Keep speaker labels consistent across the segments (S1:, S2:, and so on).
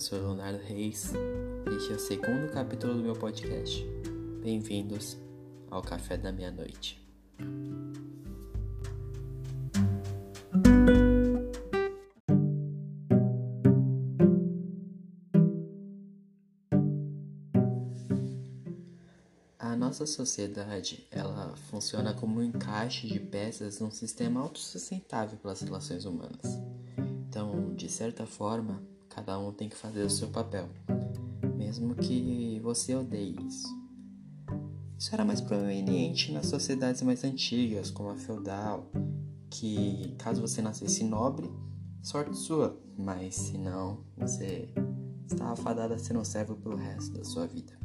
S1: sou Leonardo Reis. Este é o segundo capítulo do meu podcast. Bem-vindos ao Café da Meia-Noite. A nossa sociedade, ela funciona como um encaixe de peças num sistema autossustentável pelas relações humanas. Então, de certa forma, cada um tem que fazer o seu papel, mesmo que você odeie isso. Isso era mais proveniente nas sociedades mais antigas, como a feudal, que caso você nascesse nobre, sorte sua, mas se não, você estava fadado a ser um servo pelo resto da sua vida.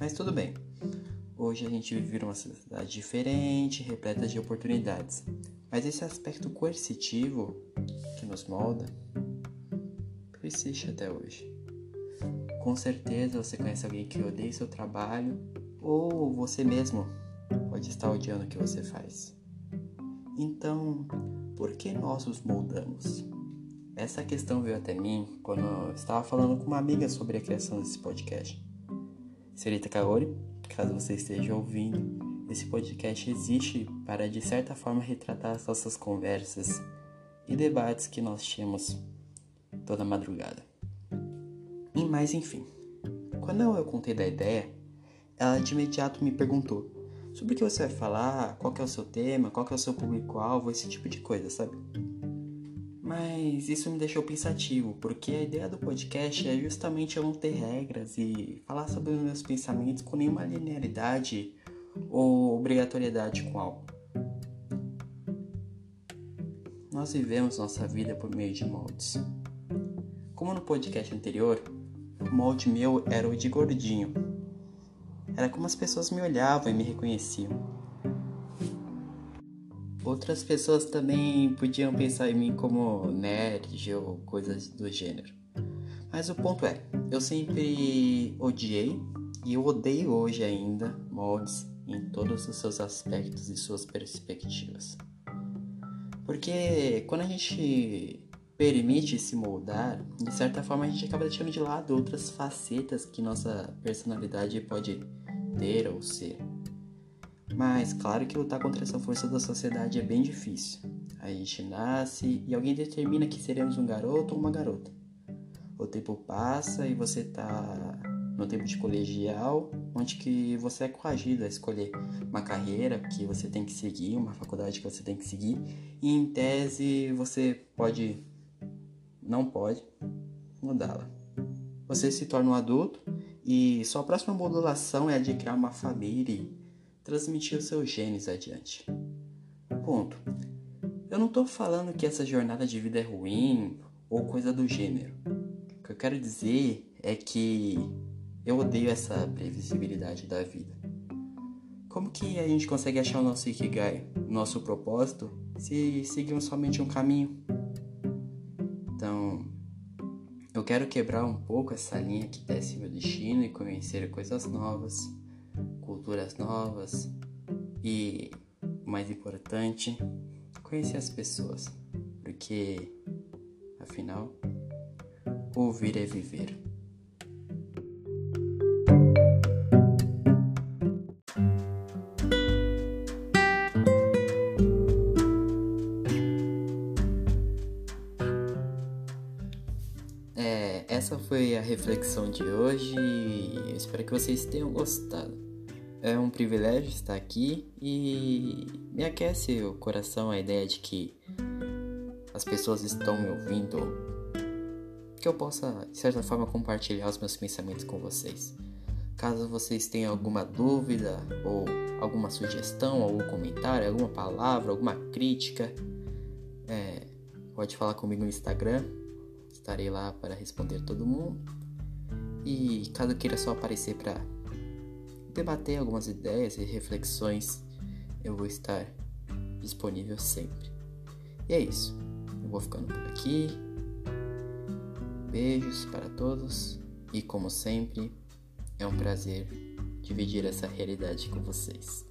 S1: Mas tudo bem. Hoje a gente vive numa sociedade diferente, repleta de oportunidades. Mas esse aspecto coercitivo que nos molda persiste até hoje. Com certeza você conhece alguém que odeia seu trabalho ou você mesmo pode estar odiando o que você faz. Então, por que nós os moldamos? Essa questão veio até mim quando eu estava falando com uma amiga sobre a criação desse podcast. Senhorita Kaori, caso você esteja ouvindo, esse podcast existe para de certa forma retratar as nossas conversas e debates que nós tínhamos toda madrugada. E mais enfim, quando eu contei da ideia, ela de imediato me perguntou sobre o que você vai falar, qual é o seu tema, qual é o seu público-alvo, esse tipo de coisa, sabe? Mas isso me deixou pensativo, porque a ideia do podcast é justamente eu não ter regras e falar sobre os meus pensamentos com nenhuma linearidade ou obrigatoriedade com algo. Nós vivemos nossa vida por meio de moldes. Como no podcast anterior, o molde meu era o de gordinho. Era como as pessoas me olhavam e me reconheciam. Outras pessoas também podiam pensar em mim como nerd ou coisas do gênero. Mas o ponto é, eu sempre odiei e eu odeio hoje ainda moldes em todos os seus aspectos e suas perspectivas. Porque quando a gente permite se moldar, de certa forma a gente acaba deixando de lado outras facetas que nossa personalidade pode ter ou ser. Mas claro que lutar contra essa força da sociedade é bem difícil. A gente nasce e alguém determina que seremos um garoto ou uma garota. O tempo passa e você tá no tempo de colegial, onde que você é coagido a escolher uma carreira que você tem que seguir, uma faculdade que você tem que seguir, e em tese você pode não pode mudá-la. Você se torna um adulto e sua próxima modulação é a de criar uma família e transmitir os seus genes adiante. Ponto. Eu não estou falando que essa jornada de vida é ruim ou coisa do gênero. O que eu quero dizer é que eu odeio essa previsibilidade da vida. Como que a gente consegue achar o nosso Ikigai, o nosso propósito, se seguimos somente um caminho? Quero quebrar um pouco essa linha que desce meu destino e conhecer coisas novas culturas novas e, mais importante, conhecer as pessoas, porque, afinal, ouvir é viver. É, essa foi a reflexão de hoje e espero que vocês tenham gostado. É um privilégio estar aqui e me aquece o coração a ideia de que as pessoas estão me ouvindo, que eu possa, de certa forma, compartilhar os meus pensamentos com vocês. Caso vocês tenham alguma dúvida ou alguma sugestão, algum comentário, alguma palavra, alguma crítica, é, pode falar comigo no Instagram. Estarei lá para responder todo mundo. E caso queira só aparecer para debater algumas ideias e reflexões, eu vou estar disponível sempre. E é isso. Eu vou ficando por aqui. Beijos para todos e como sempre, é um prazer dividir essa realidade com vocês.